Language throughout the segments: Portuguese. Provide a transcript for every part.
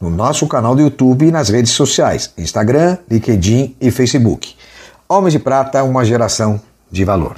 no nosso canal do YouTube e nas redes sociais, Instagram, LinkedIn e Facebook. Homens de Prata, uma geração de valor.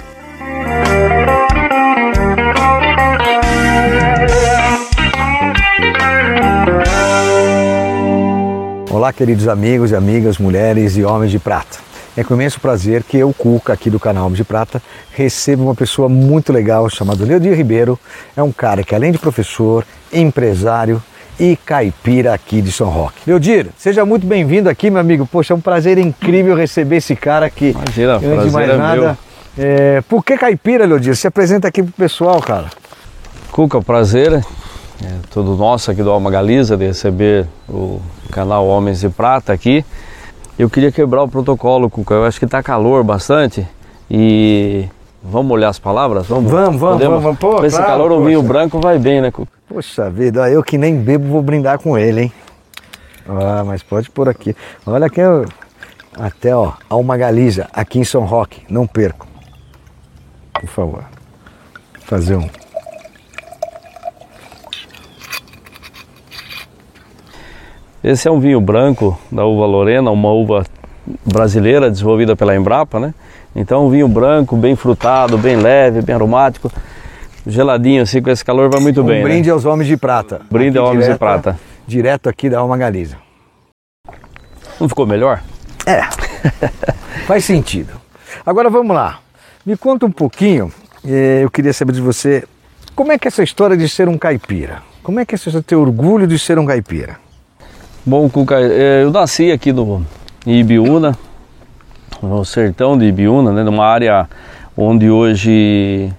Olá, queridos amigos e amigas, mulheres e homens de prata. É com imenso prazer que eu, Cuca, aqui do canal Homens de Prata, recebo uma pessoa muito legal chamada Leodir Ribeiro. É um cara que, além de professor, empresário, e caipira aqui de São Roque. Leodir, seja muito bem-vindo aqui, meu amigo. Poxa, é um prazer incrível receber esse cara aqui. Imagina, Antes prazer de mais é nada, meu. é, por que caipira, Leodir? Se apresenta aqui pro pessoal, cara. Cuca, o prazer é todo nosso aqui do Alma Galiza de receber o canal Homens de Prata aqui. Eu queria quebrar o protocolo, Cuca. Eu acho que tá calor bastante e vamos olhar as palavras? Vamos, Vamos, vamos, Podemos? vamos. Pô, Com Esse claro, calor, o vinho branco vai bem, né, Cuca? Poxa vida, eu que nem bebo vou brindar com ele, hein? Ah, mas pode pôr aqui. Olha aqui, ó, até ó, Alma Galiza, aqui em São Roque. Não percam. Por favor. Fazer um. Esse é um vinho branco da uva Lorena, uma uva brasileira desenvolvida pela Embrapa, né? Então, um vinho branco, bem frutado, bem leve, bem aromático, geladinho assim, com esse calor vai muito um bem, brinde né? aos homens de prata. Brinde Aqui aos homens de prata. Direto aqui da Alma Galiza. Não ficou melhor? É, faz sentido. Agora vamos lá. Me conta um pouquinho, eh, eu queria saber de você, como é que é essa história de ser um caipira? Como é que é você ter orgulho de ser um caipira? Bom, Cuca, eh, eu nasci aqui no, em Ibiúna, no sertão de Ibiúna, né, numa área onde hoje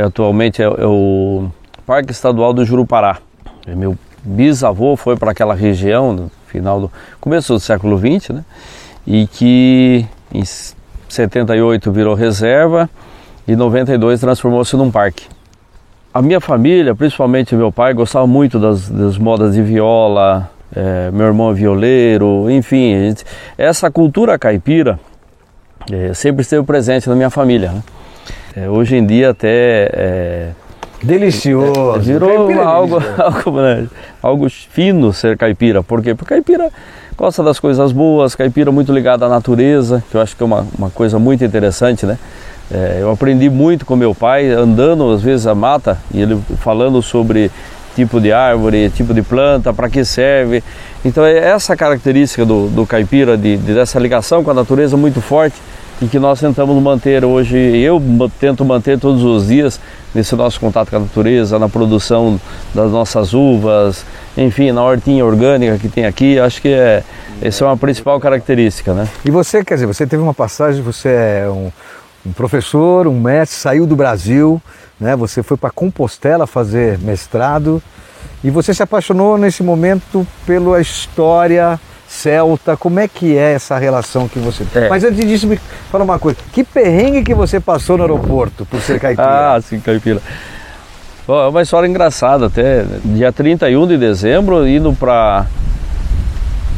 atualmente é, é o Parque Estadual do Jurupará. E Meu bisavô foi para aquela região no final do começo do século XX, né, e que em 78 virou reserva e 92 transformou-se num parque. A minha família, principalmente meu pai, gostava muito das, das modas de viola, eh, meu irmão é violeiro, enfim, gente- essa cultura caipira eh, sempre esteve presente na minha família. né? Eh, hoje em dia até eh, Delicioso. virou Caipira é algo, delicioso. algo, né, algo fino ser caipira. Por quê? Porque caipira gosta das coisas boas, caipira muito ligado à natureza, que eu acho que é uma, uma coisa muito interessante, né? É, eu aprendi muito com meu pai, andando às vezes a mata, e ele falando sobre tipo de árvore, tipo de planta, para que serve. Então é essa característica do, do caipira, de, de- dessa ligação com a natureza muito forte, e que nós tentamos manter hoje, eu tento manter todos os dias nesse nosso contato com a natureza, na produção das nossas uvas, enfim, na hortinha orgânica que tem aqui, acho que é, essa é uma principal característica, né? E você, quer dizer, você teve uma passagem, você é um, um professor, um mestre, saiu do Brasil, né? Você foi para Compostela fazer mestrado e você se apaixonou nesse momento pela história celta. Como é que é essa relação que você tem? É. Mas antes disso, me fala uma coisa. Que perrengue que você passou no aeroporto por ser caipira? Ah, sim, caipira. Ó, é uma história engraçada até. Dia 31 de dezembro, indo para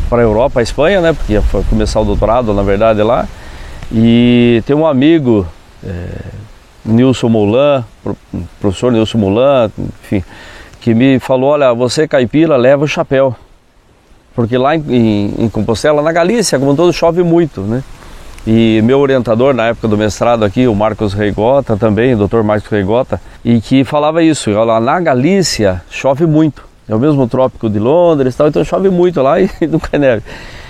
para a Europa, a Espanha, né? Porque ia começar o doutorado, na verdade, lá. E tem um amigo, é, Nilson Molan, pro- professor Nilson Molan, enfim, que me falou, olha, você caipira, leva o chapéu. Porque lá em, em, Compostela, na Galícia, como todo, chove muito, né? E meu orientador na época do mestrado aqui, o Marcos Reigota também, o Dr. Marcos Reigota, e que falava isso, lá na Galícia chove muito. É o mesmo trópico de Londres, tal, então chove muito lá e nunca é neve.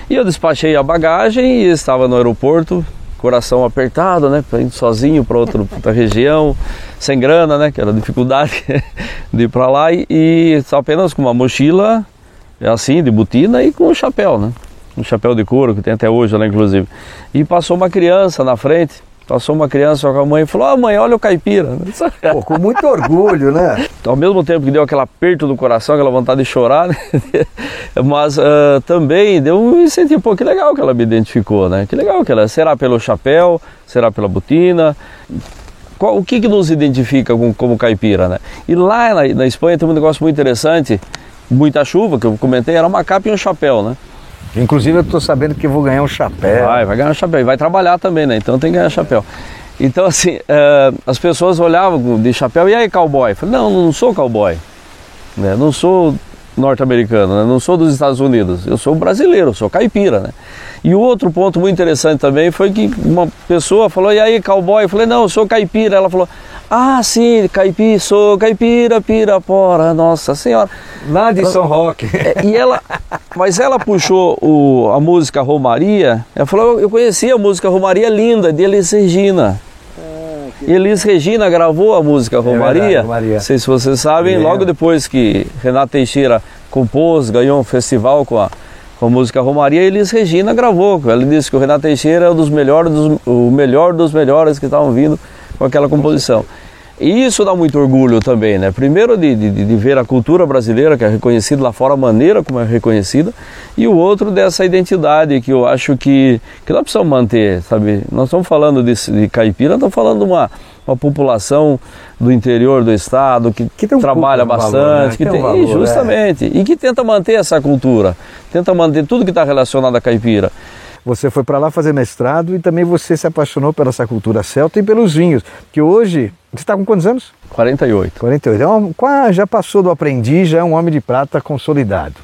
E eu despachei a bagagem e estava no aeroporto, coração apertado, né, indo sozinho para outra região, sem grana, né, que era dificuldade de ir para lá e, e apenas com uma mochila assim, de botina e com um chapéu, né? Um chapéu de couro que tem até hoje lá, inclusive. E passou uma criança na frente Passou uma criança com a mãe e falou: Ah, mãe, olha o caipira. Pô, com muito orgulho, né? Ao mesmo tempo que deu aquele aperto no coração, aquela vontade de chorar, né? mas uh, também deu um incentivo. Pô, que legal que ela me identificou, né? Que legal que ela. Será pelo chapéu? Será pela botina? Qual, o que, que nos identifica como, como caipira, né? E lá na, na Espanha tem um negócio muito interessante. Muita chuva, que eu comentei, era uma capa e um chapéu, né? Inclusive eu estou sabendo que eu vou ganhar um chapéu. Vai, vai ganhar um chapéu. E vai trabalhar também, né? Então tem que ganhar chapéu. Então, assim, uh, as pessoas olhavam de chapéu, e aí, cowboy? Eu falei, não, não sou cowboy. Né? Não sou norte-americano, né? não sou dos Estados Unidos. Eu sou brasileiro, sou caipira, né? E outro ponto muito interessante também foi que uma pessoa falou, e aí, cowboy? Eu falei, não, eu sou caipira. Ela falou, ah, sim, caipira, sou caipira, pirapora, nossa senhora. Lá de São Roque. É, e ela, mas ela puxou o, a música Romaria, ela falou, eu conhecia a música Romaria linda, de Elis Regina. Ah, Elis Regina gravou a música Romaria. É verdade, Romaria. Não sei se vocês sabem, logo depois que Renato Teixeira compôs, ganhou um festival com a, com a música Romaria, Elis Regina gravou. Ela disse que o Renato Teixeira é um dos melhores dos, o melhor dos melhores que estavam vindo com aquela composição. E isso dá muito orgulho também, né? Primeiro de, de, de, ver a cultura brasileira, que é reconhecida lá fora, a maneira como é reconhecida, e o outro dessa identidade que eu acho que, que nós precisamos manter, sabe? Nós estamos falando de, de caipira, estamos falando de uma, uma população do interior do estado que, que um trabalha bastante, valor, né? que tem, um valor, justamente, é. e que tenta manter essa cultura, tenta manter tudo que está relacionado à caipira. Você foi para lá fazer mestrado e também você se apaixonou pela essa cultura celta e pelos vinhos, que hoje você está com quantos anos? 48. 48. É um, já passou do aprendiz, já é um homem de prata consolidado.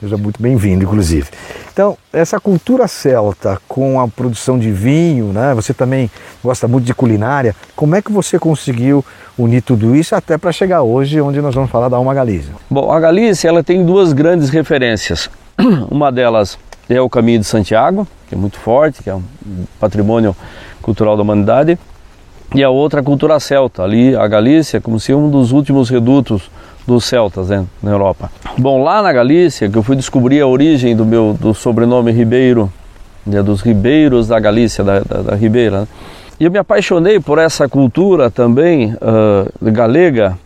Seja muito bem-vindo, inclusive. Então, essa cultura celta com a produção de vinho, né? Você também gosta muito de culinária. Como é que você conseguiu unir tudo isso até para chegar hoje, onde nós vamos falar da Alma Galícia? Bom, a Galícia ela tem duas grandes referências. Uma delas é o Caminho de Santiago, que é muito forte, que é um patrimônio cultural da humanidade, e a outra a cultura celta, ali a Galícia, como se um dos últimos redutos dos celtas né, na Europa. Bom, lá na Galícia, que eu fui descobrir a origem do meu do sobrenome Ribeiro, né, dos ribeiros da Galícia, da, da, da Ribeira, né? e eu me apaixonei por essa cultura também uh, galega,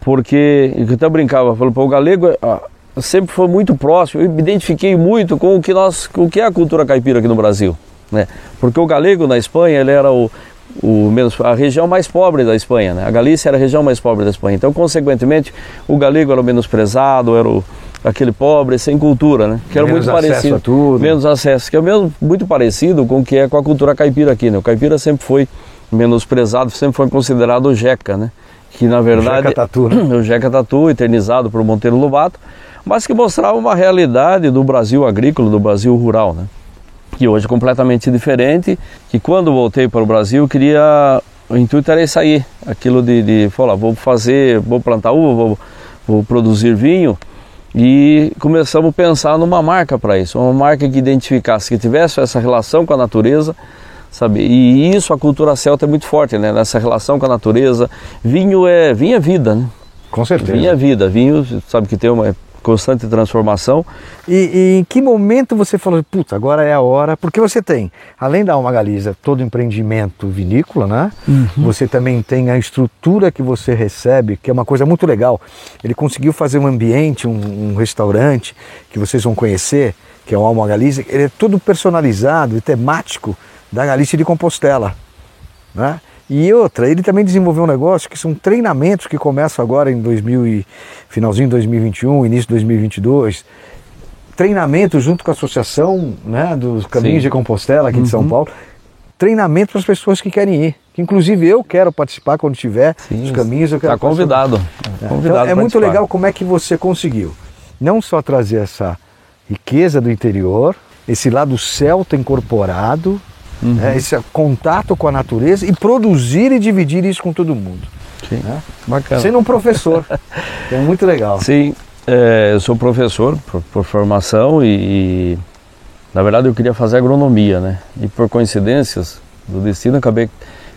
porque eu até brincava, falou, o galego uh, sempre foi muito próximo, eu me identifiquei muito com o que nós, com o que é a cultura caipira aqui no Brasil, né? Porque o galego na Espanha, ele era o, o menos, a região mais pobre da Espanha, né? A Galícia era a região mais pobre da Espanha. Então, consequentemente, o galego era o menosprezado, era o, aquele pobre sem cultura, né? Que era menos muito parecido, tudo. menos acesso, que é mesmo muito parecido com o que é com a cultura caipira aqui, né? O caipira sempre foi menosprezado, sempre foi considerado o jeca, né? Que na verdade o jeca tatu, né? o jeca tatu eternizado por Monteiro Lobato mas que mostrava uma realidade do Brasil agrícola, do Brasil rural, né? que hoje é completamente diferente, que quando voltei para o Brasil, queria, o intuito era sair, aquilo de, de falar, vou fazer, vou plantar uva, vou, vou produzir vinho, e começamos a pensar numa marca para isso, uma marca que identificasse, que tivesse essa relação com a natureza, sabe? E isso a cultura celta é muito forte, né? Nessa relação com a natureza. Vinho é vinho é vida, né? Com certeza. Vinho é vida. Vinho, sabe que tem uma constante transformação. E, e, em que momento você falou, puta, agora é a hora? Porque você tem, além da Alma Galiza, todo empreendimento vinícola, né? Uhum. Você também tem a estrutura que você recebe, que é uma coisa muito legal. Ele conseguiu fazer um ambiente, um, um restaurante que vocês vão conhecer, que é o Alma Galiza. Ele é todo personalizado e temático da Galícia de Compostela, né? E outra, ele também desenvolveu um negócio que são treinamentos que começam agora em 2000 e, finalzinho de 2021, início de 2022. Treinamento junto com a associação né, dos Caminhos Sim. de Compostela aqui uhum. de São uhum. Paulo. Treinamento para as pessoas que querem ir. Que inclusive eu quero participar quando tiver Sim, os caminhos. Eu quero tá convidado. É. Convidado então, é muito legal como é que você conseguiu não só trazer essa riqueza do interior, esse lado celta incorporado, uhum. né, esse contato com a natureza e produzir e dividir isso com todo mundo. Sim, né? bacana. Sendo um professor, é muito legal. Sim, é, eu sou professor por, por formação e, e, na verdade eu queria fazer agronomia, né? E por coincidências do destino acabei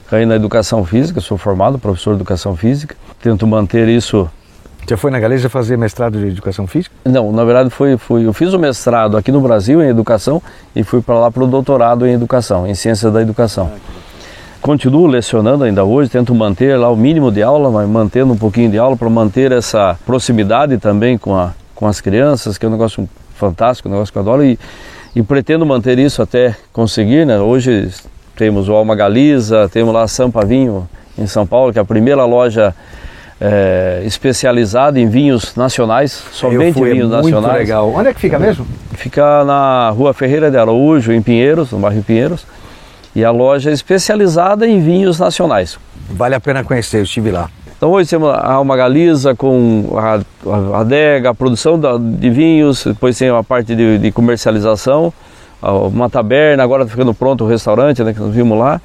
caindo na educação física, sou formado professor de educação física, tento manter isso você foi na Galiza fazer mestrado de educação física? Não, na verdade foi, foi eu fiz o mestrado aqui no Brasil em educação e fui para lá para o doutorado em educação, em ciências da educação. continuo lecionando ainda hoje, tento manter lá o mínimo de aula, mas mantendo um pouquinho de aula para manter essa proximidade também com, a, com as crianças, que é um negócio fantástico, um negócio que eu adoro e, e pretendo manter isso até conseguir, né? Hoje temos o Alma Galiza, temos lá Sampa Vinho em São Paulo, que é a primeira loja é, especializada em vinhos nacionais, somente fui, vinhos é nacionais. Muito legal. Onde é que fica mesmo? Fica na Rua Ferreira de Araújo, em Pinheiros, no bairro Pinheiros. E a loja é especializada em vinhos nacionais. Vale a pena conhecer, eu estive lá. Então hoje temos a Alma Galiza com a, a, adega, a produção da, de vinhos, depois tem a parte de, de comercialização, uma taberna, agora está ficando pronto o restaurante, né, que nós vimos lá.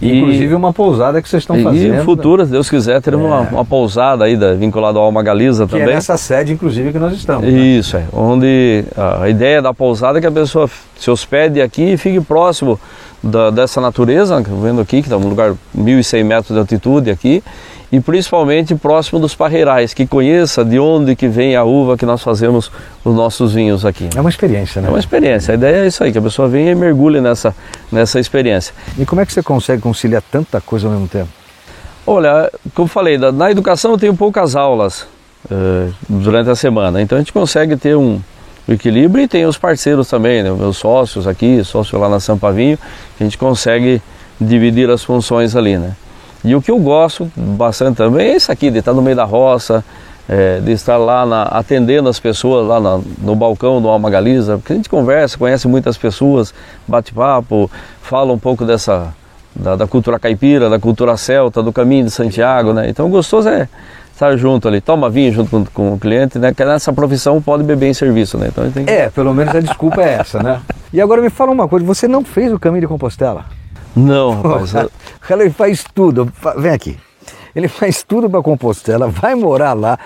E, Inclusive uma pousada que vocês estão fazendo. E futuro, se Deus quiser, teremos é. uma, uma, pousada aí da, vinculada ao Alma Galiza que também. é nessa sede, inclusive, que nós estamos. Né? Isso, é. Onde a ideia da pousada é que a pessoa se hospede aqui e fique próximo da, dessa natureza, vendo aqui, que está um lugar 1.100 metros de altitude aqui, e principalmente próximo dos parreirais, que conheça de onde que vem a uva que nós fazemos os nossos vinhos aqui. É uma experiência, né? É uma experiência. A ideia é isso aí, que a pessoa venha e mergulhe nessa, nessa experiência. E como é que você consegue conciliar tanta coisa ao mesmo tempo? Olha, como falei, na educação eu tenho poucas aulas uh, durante a semana, então a gente consegue ter um, equilíbrio e tem os parceiros também, né? meus sócios aqui, sócio lá na Sampavinho, a gente consegue dividir as funções ali, né? E o que eu gosto bastante também é isso aqui, de estar no meio da roça, é, de estar lá na, atendendo as pessoas lá na, no balcão do Alma Galiza, porque a gente conversa, conhece muitas pessoas, bate papo, fala um pouco dessa da, da, cultura caipira, da cultura celta, do caminho de Santiago, né? Então gostoso é estar junto ali, toma vinho junto com, com o cliente, né? Que nessa profissão pode beber em serviço, né? Então que... É, pelo menos a desculpa é essa, né? E agora me fala uma coisa, você não fez o caminho de Compostela? Não, rapaz. Eu... Ele faz tudo. Vem aqui. Ele faz tudo para Compostela, vai morar lá,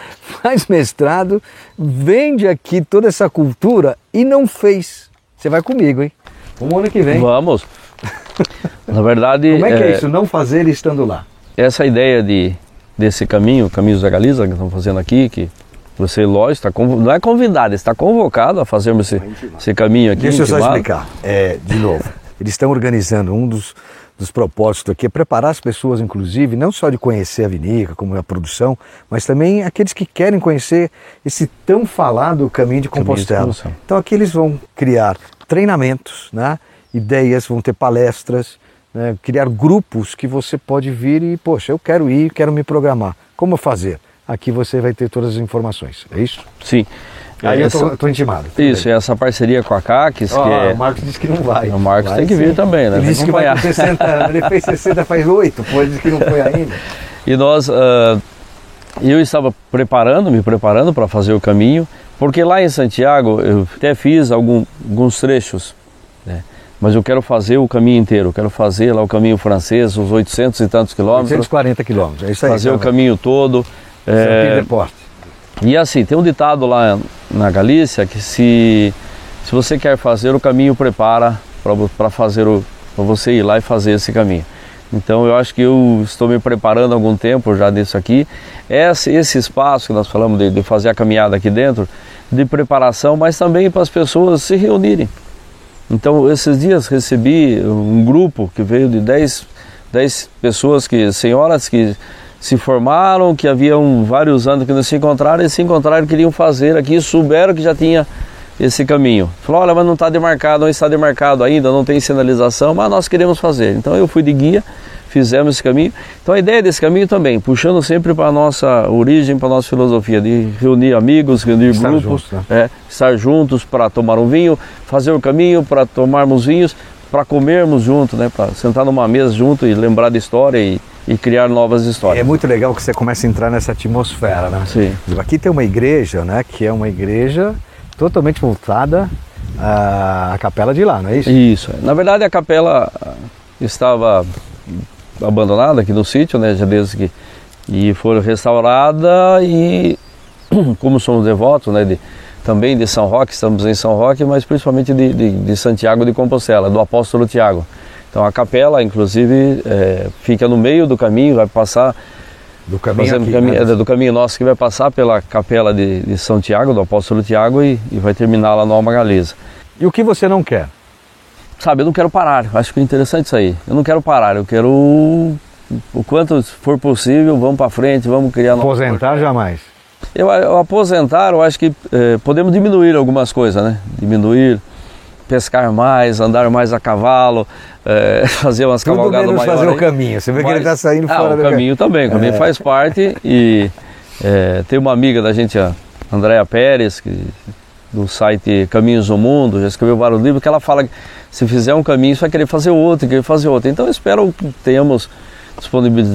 faz mestrado, vende aqui toda essa cultura e não fez. Você vai comigo, hein? Um ano que vem. Vamos. Na verdade. Como é que é, é isso, não fazer estando lá? Essa ideia de, desse caminho, o caminho da Galiza, que estamos fazendo aqui, que você, lógico, está não é convidado, está convocado a fazermos esse, esse caminho aqui. Deixa eu só explicar, é, de novo. Eles estão organizando um dos, dos propósitos aqui é preparar as pessoas, inclusive, não só de conhecer a vinícola, como a produção, mas também aqueles que querem conhecer esse tão falado caminho de Compostela. Caminho de então aqui eles vão criar treinamentos, né? ideias, vão ter palestras, né? criar grupos que você pode vir e, poxa, eu quero ir, quero me programar. Como fazer? Aqui você vai ter todas as informações, é isso? Sim. Aí essa, eu tô, intimado. Isso, e essa parceria com a CACs, oh, que é... O Marcos disse que não vai. O Marcos vai, tem que vir sim. também, né? Ele disse que vai com 60 anos, ele fez 60 faz 8, pô, ele disse que não foi ainda. E nós, uh, eu estava preparando, me preparando para fazer o caminho, porque lá em Santiago eu até fiz algum, alguns trechos, né? mas eu quero fazer o caminho inteiro, eu quero fazer lá o caminho francês, os 800 e tantos quilômetros. 840 quilômetros, é isso aí. Fazer o caminho todo. É, e assim, tem um ditado lá na Galícia que se, se você quer fazer o caminho, prepara para fazer o para você ir lá e fazer esse caminho. Então eu acho que eu estou me preparando há algum tempo já disso aqui. Esse, esse espaço que nós falamos de, de fazer a caminhada aqui dentro, de preparação, mas também para as pessoas se reunirem. Então esses dias recebi um grupo que veio de 10, 10 pessoas, que, senhoras que se formaram, que haviam vários anos que não se encontraram e se encontraram queriam fazer aqui, souberam que já tinha esse caminho. Falou, olha, mas não está demarcado, não está demarcado ainda, não tem sinalização, mas nós queremos fazer. Então eu fui de guia, fizemos esse caminho. Então a ideia desse caminho também, puxando sempre para a nossa origem, para a nossa filosofia, de reunir amigos, reunir estar grupos, juntos, né? é, estar juntos para tomar um vinho, fazer o caminho para tomarmos vinhos, para comermos junto, né, para sentar numa mesa junto e lembrar da história e e criar novas histórias. É muito legal que você começa a entrar nessa atmosfera, né? Sim. Aqui tem uma igreja, né, que é uma igreja totalmente voltada à capela de lá, não é isso? Isso. Na verdade, a capela estava abandonada aqui no sítio, né, já desde que e foi restaurada e como somos devotos, né, de, também de São Roque, estamos em São Roque, mas principalmente de, de, de Santiago de Compostela, do apóstolo Tiago. Então a capela, inclusive, é, fica no meio do caminho, vai passar do caminho, aqui, caminho né? É, do caminho nosso que vai passar pela capela de, de São Tiago, do apóstolo Tiago, e, e, vai terminar lá no Alma Galeza. E o que você não quer? sabe, eu não quero parar. Acho que é interessante isso aí. Eu não quero parar, eu quero o quanto for possível, vamos para frente, vamos criar Aposentar jamais. Eu, eu, aposentar, eu acho que eh, podemos diminuir algumas coisas, né? Diminuir, pescar mais, andar mais a cavalo, eh, fazer umas Tudo cavalgadas menos fazer o caminho. Você vê Mas, que ele está saindo ah, fora o do caminho também. O caminho é. faz parte e eh, tem uma amiga da gente, a Andréa Pérez, que do site Caminhos do Mundo, já escreveu vários livros, que ela fala que se fizer um caminho, você vai querer fazer outro, querer fazer outro. Então eu espero que tenhamos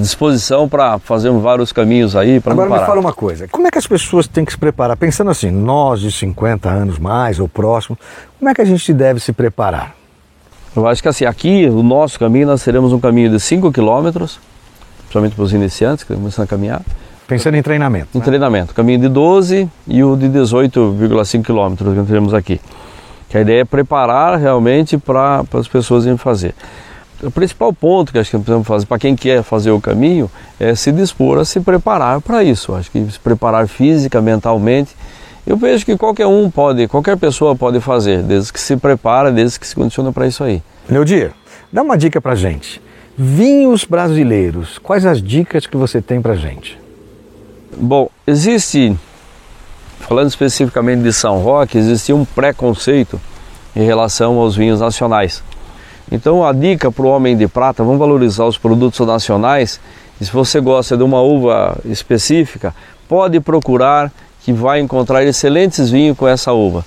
disposição para fazer vários caminhos aí para Agora me fala uma coisa, como é que as pessoas têm que se preparar? Pensando assim, nós de 50 anos mais ou próximo, como é que a gente deve se preparar? Eu acho que assim, aqui o nosso caminho nós teremos um caminho de 5 quilômetros, principalmente para os iniciantes que estão começando a caminhar. Pensando em treinamento. Em né? treinamento. Caminho de 12 e o de 18,5 quilômetros que nós teremos aqui. Que a ideia é preparar realmente para as pessoas irem fazer. O principal ponto que acho que precisamos fazer para quem quer fazer o caminho é se dispor a se preparar para isso. Acho que se preparar física, mentalmente. Eu vejo que qualquer um pode, qualquer pessoa pode fazer, desde que se prepara, desde que se condiciona para isso aí. Leodir, dá uma dica para gente. Vinhos brasileiros, quais as dicas que você tem para gente? Bom, existe, falando especificamente de São Roque, existe um preconceito em relação aos vinhos nacionais. Então a dica para o homem de prata, vamos valorizar os produtos nacionais. E se você gosta de uma uva específica, pode procurar que vai encontrar excelentes vinhos com essa uva.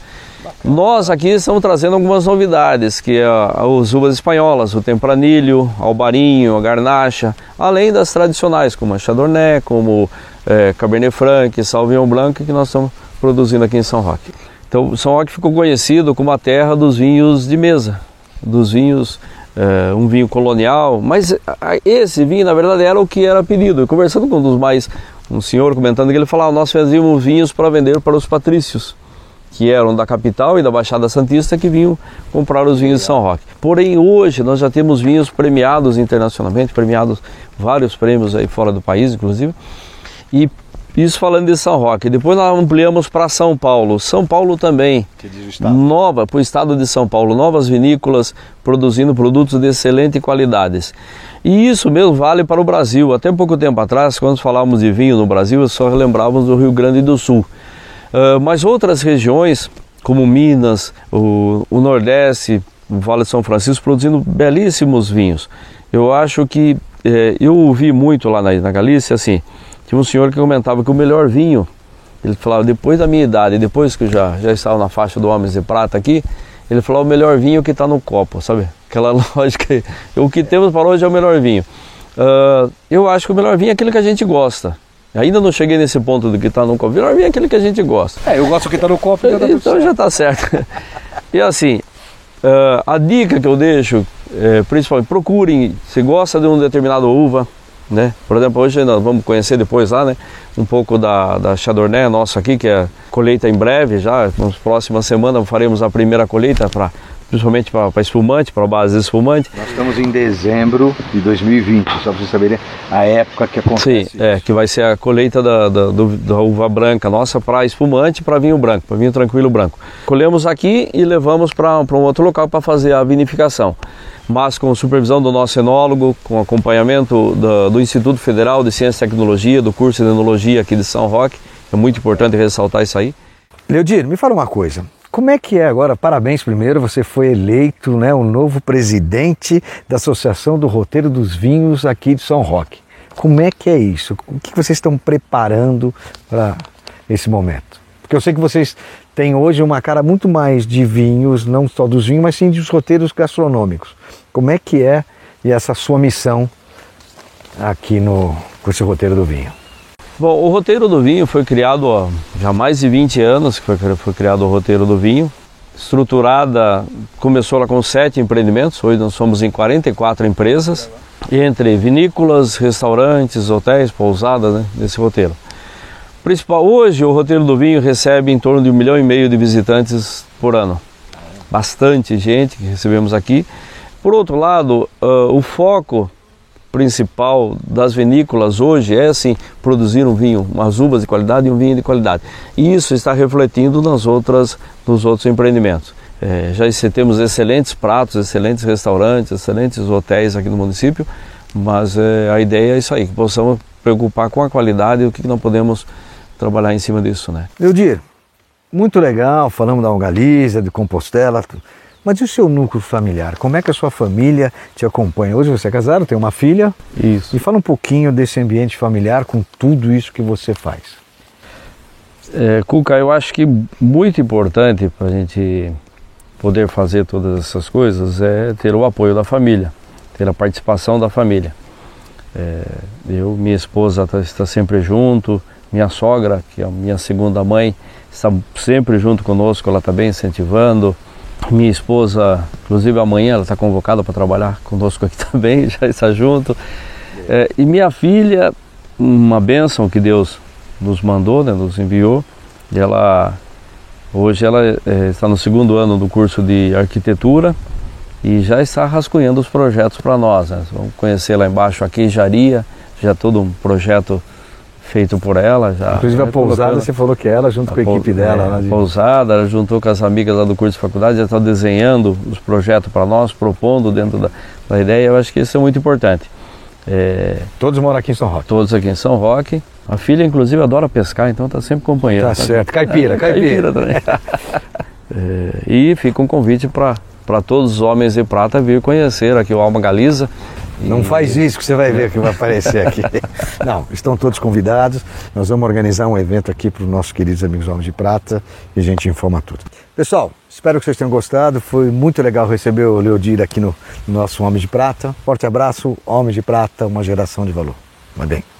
Nós aqui estamos trazendo algumas novidades, que é as uvas espanholas, o Tempranilho, Albarinho, a Garnacha, além das tradicionais, como a Chardonnay, como é, Cabernet Franc, Sauvignon Blanc, que nós estamos produzindo aqui em São Roque. Então, São Roque ficou conhecido como a terra dos vinhos de mesa, dos vinhos, uh, um vinho colonial, mas esse vinho na verdade era o que era pedido. conversando com um dos mais, um senhor comentando que ele falava, nós fazíamos vinhos para vender para os patrícios, que eram da capital e da Baixada Santista que vinham comprar os vinhos de São Roque. Porém hoje nós já temos vinhos premiados internacionalmente, premiados vários prêmios aí fora do país, inclusive, e isso falando de São Roque. Depois nós ampliamos para São Paulo. São Paulo também. Nova, para o estado de São Paulo, novas vinícolas produzindo produtos de excelente qualidade. E isso mesmo vale para o Brasil. Até pouco tempo atrás, quando falávamos de vinho no Brasil, só lembrávamos do Rio Grande do Sul. Uh, mas outras regiões, como Minas, o, o Nordeste, o Vale de São Francisco, produzindo belíssimos vinhos. Eu acho que, eh, eu ouvi muito lá na, na Galícia, assim, tinha um senhor que comentava que o melhor vinho, ele falava, depois da minha idade, depois que eu já, já estava na faixa do Homens de Prata aqui, ele falou, o melhor vinho que está no copo, sabe? Aquela lógica, o que temos para hoje é o melhor vinho. Uh, eu acho que o melhor vinho é aquele que a gente gosta. Ainda não cheguei nesse ponto do que está no copo. O melhor vinho é aquele que a gente gosta. É, eu gosto do que está no copo. Já tá então já está certo. e assim, uh, a dica que eu deixo, é, principalmente, procurem, se gosta de um determinado uva, né? Por exemplo, hoje nós vamos conhecer depois lá, né? Um pouco da, da Chardonnay nossa aqui, que é colheita em breve já, nas próximas semanas faremos a primeira colheita para principalmente para espumante, para base de espumante. Nós estamos em dezembro de 2020, só para vocês saberem a época que acontece. Sim, é, que vai ser a colheita da, da, da uva branca nossa para espumante para vinho branco, para vinho tranquilo branco. Colhemos aqui e levamos para um outro local para fazer a vinificação mas com supervisão do nosso enólogo, com acompanhamento do, do, Instituto Federal de Ciência e Tecnologia, do curso de Enologia aqui de São Roque. É muito importante ressaltar isso aí. Leodir, me fala uma coisa. Como é que é agora? Parabéns primeiro, você foi eleito né, o novo presidente da Associação do Roteiro dos Vinhos aqui de São Roque. Como é que é isso? O que vocês estão preparando para esse momento? Porque eu sei que vocês têm hoje uma cara muito mais de vinhos, não só dos vinhos, mas sim dos roteiros gastronômicos. Como é que é essa sua missão aqui no, com esse roteiro do vinho? Bom, o roteiro do vinho foi criado há já mais de 20 anos que foi, foi criado o roteiro do vinho. Estruturada, começou lá com sete empreendimentos, hoje nós somos em 44 empresas, entre vinícolas, restaurantes, hotéis, pousadas, né, nesse roteiro. Principal, hoje o roteiro do vinho recebe em torno de um milhão e meio de visitantes por ano. Bastante gente que recebemos aqui. Por outro lado, uh, o foco principal das vinícolas hoje é assim produzir um vinho, umas uvas de qualidade e um vinho de qualidade. E isso está refletindo nas outras, nos outros empreendimentos. É, já temos excelentes pratos, excelentes restaurantes, excelentes hotéis aqui no município, mas é, a ideia é isso aí, que possamos preocupar com a qualidade e o que não podemos trabalhar em cima disso, né? Eudir, muito legal, falamos da Algalisa, de Compostela, mas e o seu núcleo familiar? Como é que a sua família te acompanha? Hoje você é casado, tem uma filha. Isso. E fala um pouquinho desse ambiente familiar com tudo isso que você faz. É, Cuca, eu acho que muito importante para a gente poder fazer todas essas coisas é ter o apoio da família, ter a participação da família. É, eu, minha esposa tá, está sempre junto, minha sogra, que é a minha segunda mãe, está sempre junto conosco, ela está bem incentivando. Minha esposa, inclusive amanhã, ela está convocada para trabalhar conosco aqui também, já está junto. É, e minha filha, uma bênção que Deus nos mandou, né, nos enviou, e ela hoje ela é, está no segundo ano do curso de arquitetura e já está rascunhando os projetos para nós. Né? Vamos conhecer lá embaixo a queijaria, já todo um projeto feito por ela. Já, Inclusive a né, pousada, você falou que é ela junto com a equipe dela. É, né, de... Pousada, ela juntou com as amigas lá do curso de faculdade, já está desenhando os projetos para nós, propondo dentro da, da, ideia. Eu acho que isso é muito importante. É... Todos moram aqui em São Roque? Todos aqui em São Roque. A filha, inclusive, adora pescar, então está sempre companheira. Tá, tá certo. Caipira, caipira. caipira também. é, e fica um convite para para todos os homens de prata vir conhecer aqui o Alma Galiza. Não faz isso que você vai ver que vai aparecer aqui. Não, estão todos convidados. Nós vamos organizar um evento aqui para os nossos queridos amigos Homens de Prata e a gente informa tudo. Pessoal, espero que vocês tenham gostado. Foi muito legal receber o Leodir aqui no, no nosso Homem de Prata. Forte abraço, Homem de Prata, uma geração de valor. Vai bem.